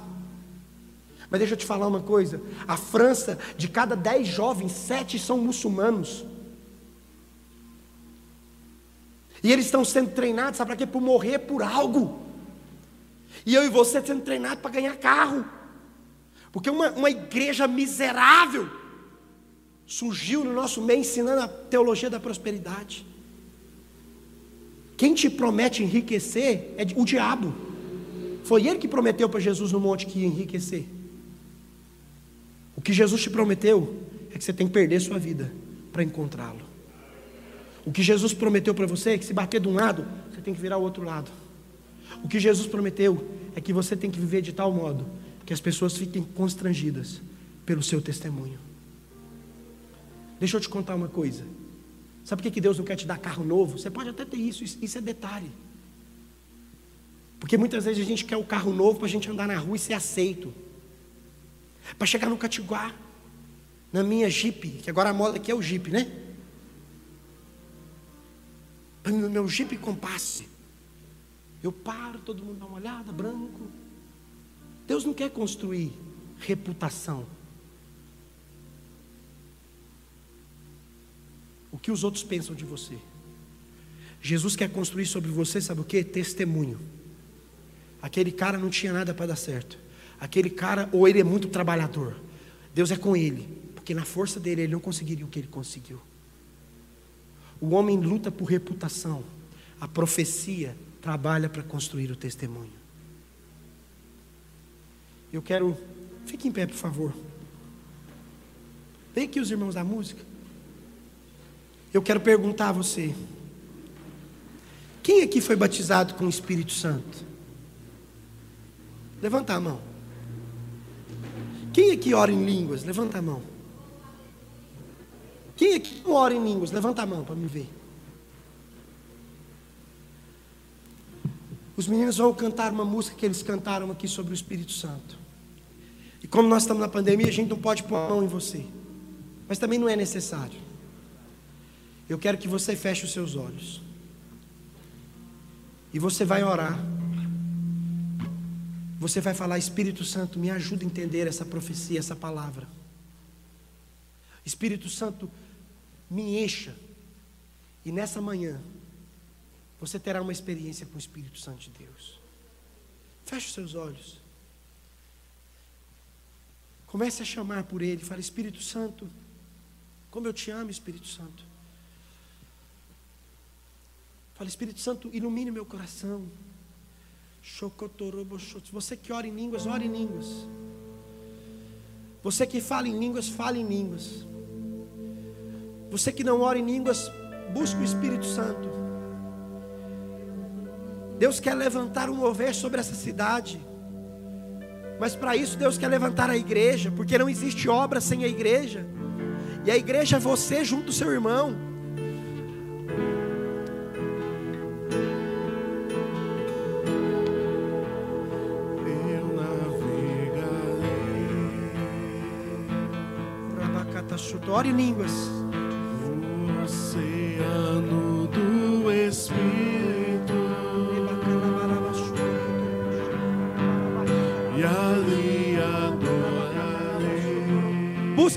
Mas deixa eu te falar uma coisa: a França, de cada dez jovens, sete são muçulmanos. E eles estão sendo treinados, sabe para quê? Por morrer por algo. E eu e você sendo treinados para ganhar carro. Porque uma, uma igreja miserável surgiu no nosso meio ensinando a teologia da prosperidade. Quem te promete enriquecer é o diabo. Foi ele que prometeu para Jesus no monte que ia enriquecer. O que Jesus te prometeu é que você tem que perder sua vida para encontrá-lo. O que Jesus prometeu para você é que se bater de um lado, você tem que virar o outro lado. O que Jesus prometeu é que você tem que viver de tal modo que as pessoas fiquem constrangidas pelo seu testemunho. Deixa eu te contar uma coisa. Sabe por que Deus não quer te dar carro novo? Você pode até ter isso, isso é detalhe. Porque muitas vezes a gente quer o carro novo para a gente andar na rua e ser aceito. Para chegar no Catiguá, na minha Jeep, que agora a moda aqui é o Jeep, né? No meu Jeep Compass. Eu paro, todo mundo dá uma olhada, branco. Deus não quer construir reputação. O que os outros pensam de você. Jesus quer construir sobre você, sabe o que? Testemunho. Aquele cara não tinha nada para dar certo. Aquele cara, ou ele é muito trabalhador. Deus é com ele, porque na força dele ele não conseguiria o que ele conseguiu. O homem luta por reputação. A profecia trabalha para construir o testemunho. Eu quero. Fique em pé, por favor. Vem aqui os irmãos da música. Eu quero perguntar a você: quem aqui foi batizado com o Espírito Santo? Levanta a mão. Quem aqui ora em línguas? Levanta a mão. Quem aqui ora em línguas? Levanta a mão para me ver. Os meninos vão cantar uma música que eles cantaram aqui sobre o Espírito Santo. E como nós estamos na pandemia, a gente não pode pôr a mão em você. Mas também não é necessário. Eu quero que você feche os seus olhos. E você vai orar. Você vai falar, Espírito Santo, me ajuda a entender essa profecia, essa palavra. Espírito Santo, me encha. E nessa manhã, você terá uma experiência com o Espírito Santo de Deus. Feche os seus olhos. Comece a chamar por Ele. Fale, Espírito Santo, como eu te amo, Espírito Santo. Fale, Espírito Santo, ilumine meu coração. Você que ora em línguas, ore em línguas. Você que fala em línguas, fale em línguas. Você que não ora em línguas, busque o Espírito Santo. Deus quer levantar um mover sobre essa cidade. Mas para isso Deus quer levantar a igreja, porque não existe obra sem a igreja. E a igreja é você junto ao seu irmão. Em línguas.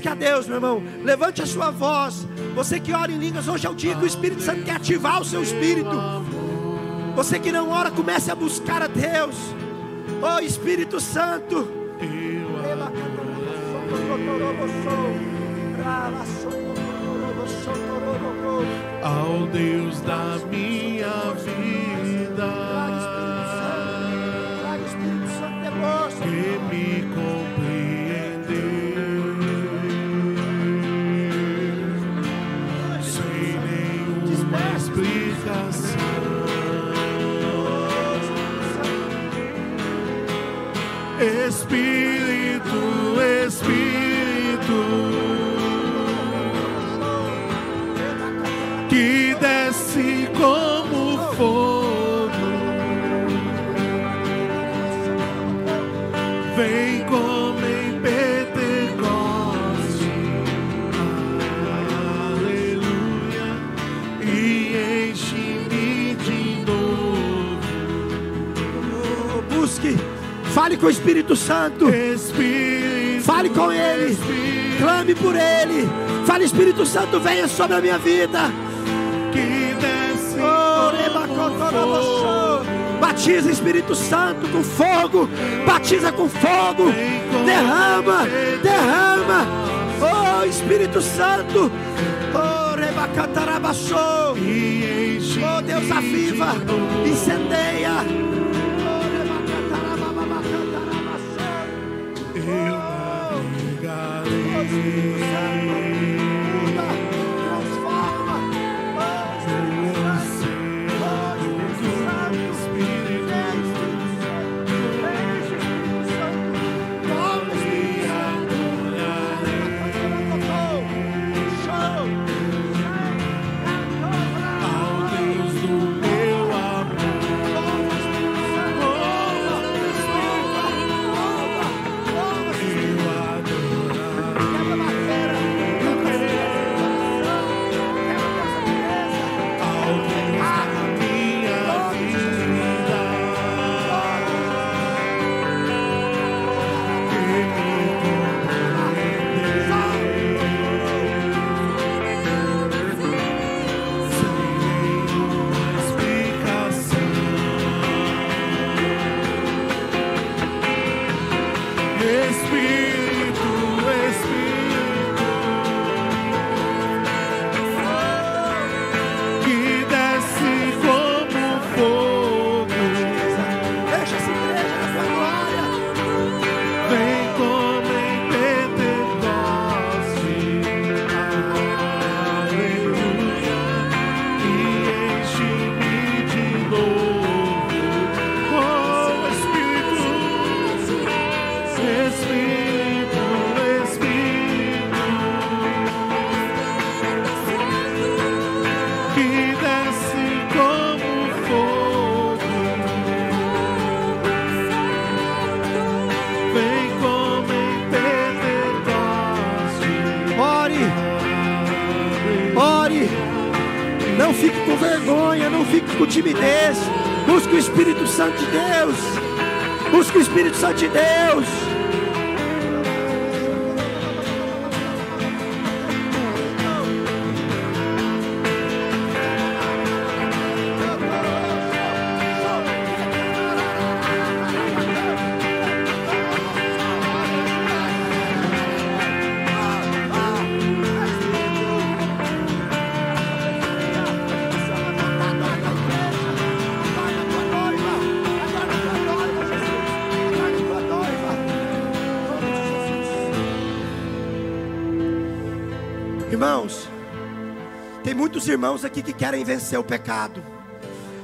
Busque a Deus, meu irmão. Levante a sua voz. Você que ora em línguas, hoje é o dia que o Espírito Santo quer ativar o seu espírito. Você que não ora, comece a buscar a Deus. Oh Espírito Santo. Ao Deus da minha Fale com o Espírito Santo. Espírito, Fale com Ele. Espírito, Clame por Ele. Fale, Espírito Santo, venha sobre a minha vida. que desce Oh. Batiza Espírito Santo com fogo. Batiza com fogo. Derrama, derrama. Oh Espírito Santo. Oh Oh Deus aviva. Incendeia. Fique com vergonha, não fique com timidez. Busque o Espírito Santo de Deus. Busque o Espírito Santo de Deus. Muitos irmãos aqui que querem vencer o pecado.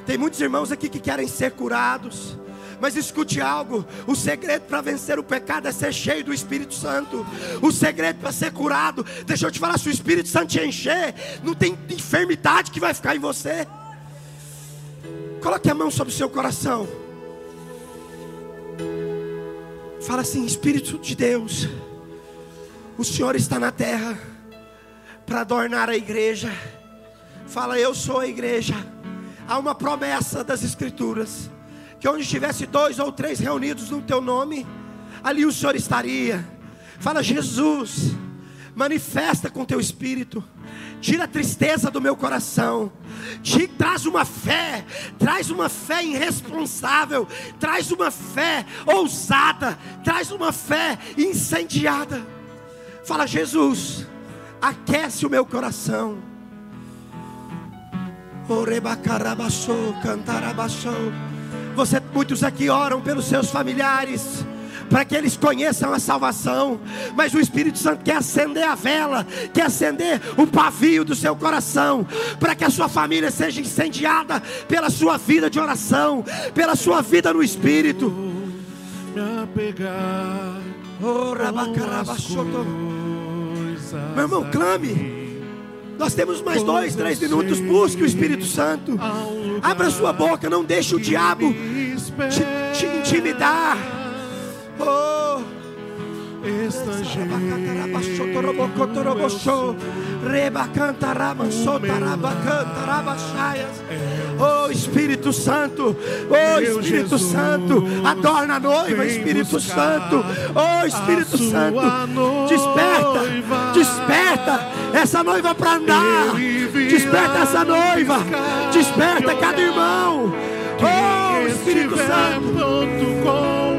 Tem muitos irmãos aqui que querem ser curados. Mas escute algo: o segredo para vencer o pecado é ser cheio do Espírito Santo. O segredo para ser curado, deixa eu te falar: se o Espírito Santo te encher, não tem enfermidade que vai ficar em você. Coloque a mão sobre o seu coração. Fala assim: Espírito de Deus, o Senhor está na terra para adornar a igreja. Fala, eu sou a igreja. Há uma promessa das Escrituras: que onde estivesse dois ou três reunidos no teu nome, ali o Senhor estaria. Fala, Jesus, manifesta com teu espírito. Tira a tristeza do meu coração. Te, traz uma fé, traz uma fé irresponsável, traz uma fé ousada, traz uma fé incendiada. Fala, Jesus, aquece o meu coração. Cantarabaçou. Você, muitos aqui oram pelos seus familiares, para que eles conheçam a salvação. Mas o Espírito Santo quer acender a vela, quer acender o pavio do seu coração, para que a sua família seja incendiada pela sua vida de oração, pela sua vida no Espírito. Me apegar Oh, Meu irmão, clame. Nós temos mais dois, três minutos. Busque o Espírito Santo. Abra sua boca, não deixe o diabo te, te intimidar. Oh, Oh Espírito Santo, oh Espírito Santo, adorna a noiva, Espírito Santo, oh Espírito Santo, desperta, desperta essa noiva para andar, desperta essa noiva, desperta cada irmão, oh Espírito Santo.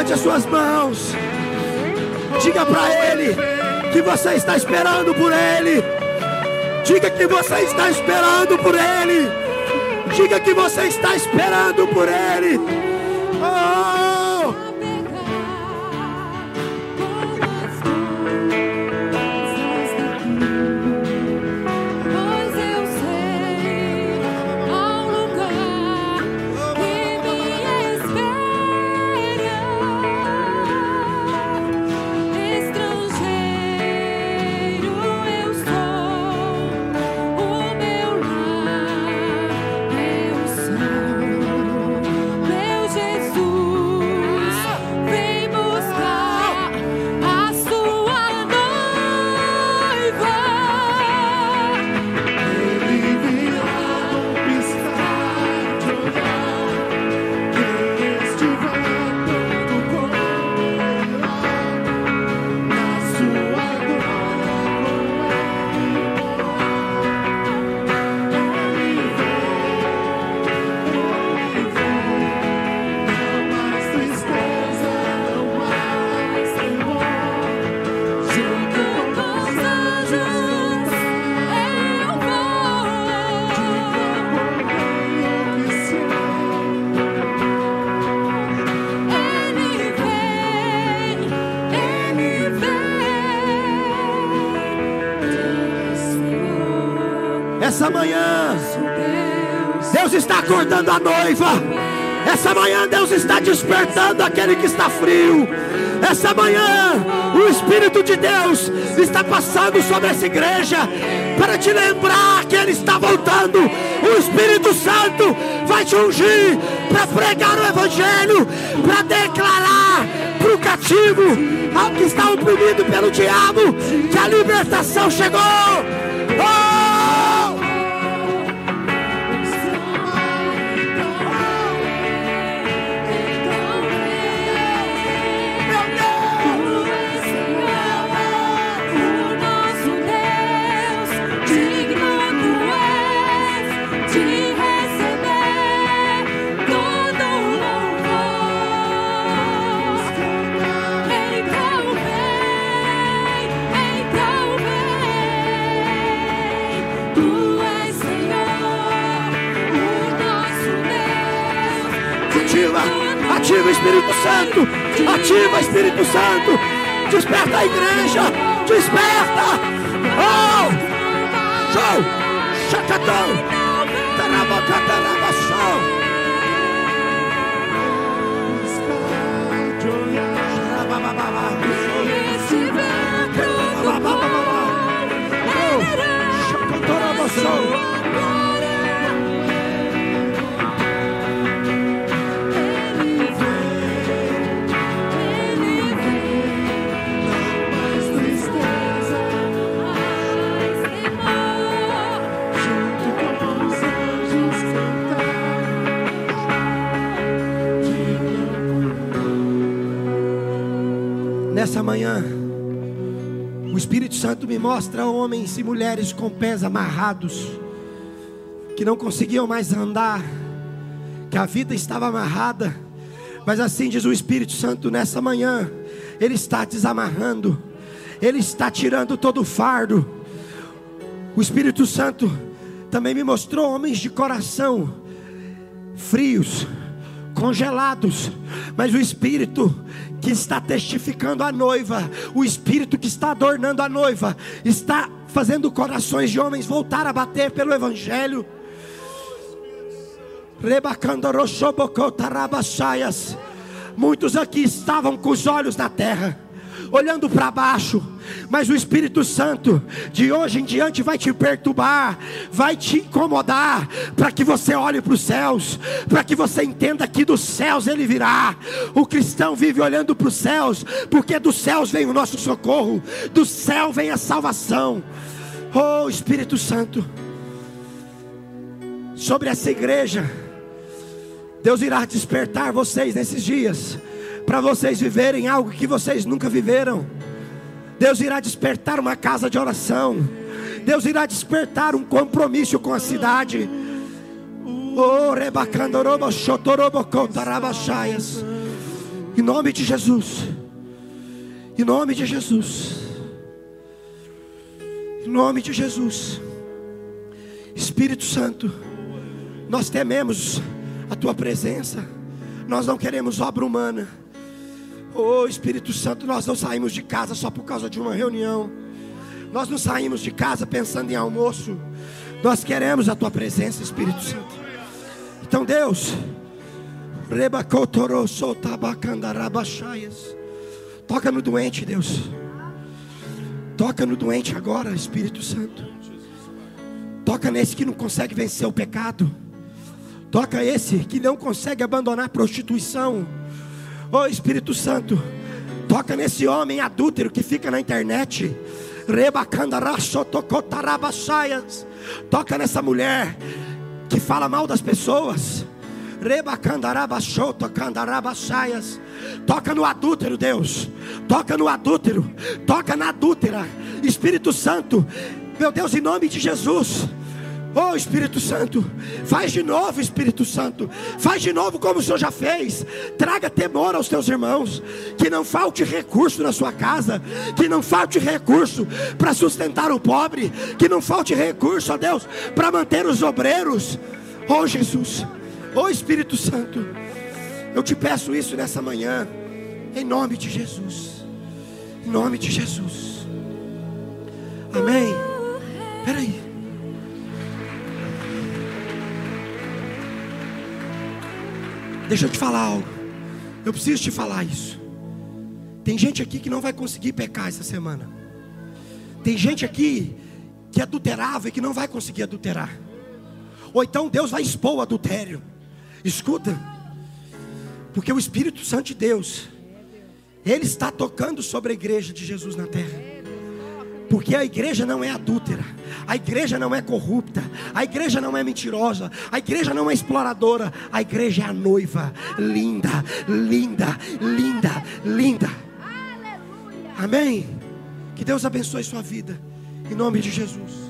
Levante as suas mãos. Diga para ele que você está esperando por ele. Diga que você está esperando por ele. Diga que você está esperando por ele. Acordando a noiva. Essa manhã, Deus está despertando aquele que está frio. Essa manhã, o Espírito de Deus está passando sobre essa igreja para te lembrar que Ele está voltando. O Espírito Santo vai te ungir para pregar o Evangelho, para declarar para o cativo, ao que está oprimido pelo diabo, que a libertação chegou. Oh! Espírito Santo, ativa Espírito Santo, desperta a igreja, desperta, oh, show, chacatão, tarabacatarabação, de olhar. Nessa manhã, o Espírito Santo me mostra homens e mulheres com pés amarrados, que não conseguiam mais andar, que a vida estava amarrada, mas assim diz o Espírito Santo nessa manhã, Ele está desamarrando, Ele está tirando todo o fardo, O Espírito Santo também me mostrou homens de coração frios, congelados, mas o Espírito que está testificando a noiva, o Espírito que está adornando a noiva, está fazendo corações de homens voltar a bater pelo Evangelho. Muitos aqui estavam com os olhos na terra, olhando para baixo, mas o Espírito Santo de hoje em diante vai te perturbar, vai te incomodar, para que você olhe para os céus, para que você entenda que dos céus ele virá. O cristão vive olhando para os céus, porque dos céus vem o nosso socorro, do céu vem a salvação. Oh Espírito Santo, sobre essa igreja, Deus irá despertar vocês nesses dias, para vocês viverem algo que vocês nunca viveram. Deus irá despertar uma casa de oração. Deus irá despertar um compromisso com a cidade. Oh. Em nome de Jesus. Em nome de Jesus. Em nome de Jesus. Espírito Santo, nós tememos a tua presença. Nós não queremos obra humana. Oh Espírito Santo, nós não saímos de casa só por causa de uma reunião. Nós não saímos de casa pensando em almoço. Nós queremos a tua presença, Espírito Santo. Então, Deus, toca no doente, Deus. Toca no doente agora, Espírito Santo. Toca nesse que não consegue vencer o pecado. Toca esse que não consegue abandonar a prostituição. Oh Espírito Santo, toca nesse homem adúltero que fica na internet. Toca nessa mulher que fala mal das pessoas. Toca no adúltero, Deus. Toca no adúltero. Toca na adúltera. Espírito Santo, meu Deus, em nome de Jesus. Oh Espírito Santo, faz de novo, Espírito Santo, faz de novo como o Senhor já fez. Traga temor aos teus irmãos, que não falte recurso na sua casa, que não falte recurso para sustentar o pobre, que não falte recurso, ó Deus, para manter os obreiros. Oh Jesus, oh Espírito Santo, eu te peço isso nessa manhã, em nome de Jesus, em nome de Jesus. Amém. Peraí. Deixa eu te falar algo. Eu preciso te falar isso. Tem gente aqui que não vai conseguir pecar essa semana. Tem gente aqui que adulterava e que não vai conseguir adulterar. Ou então Deus vai expor o adultério. Escuta. Porque o Espírito Santo de Deus, Ele está tocando sobre a igreja de Jesus na terra. Porque a igreja não é adúltera, a igreja não é corrupta, a igreja não é mentirosa, a igreja não é exploradora, a igreja é a noiva, linda, linda, linda, linda. Amém? Que Deus abençoe sua vida, em nome de Jesus.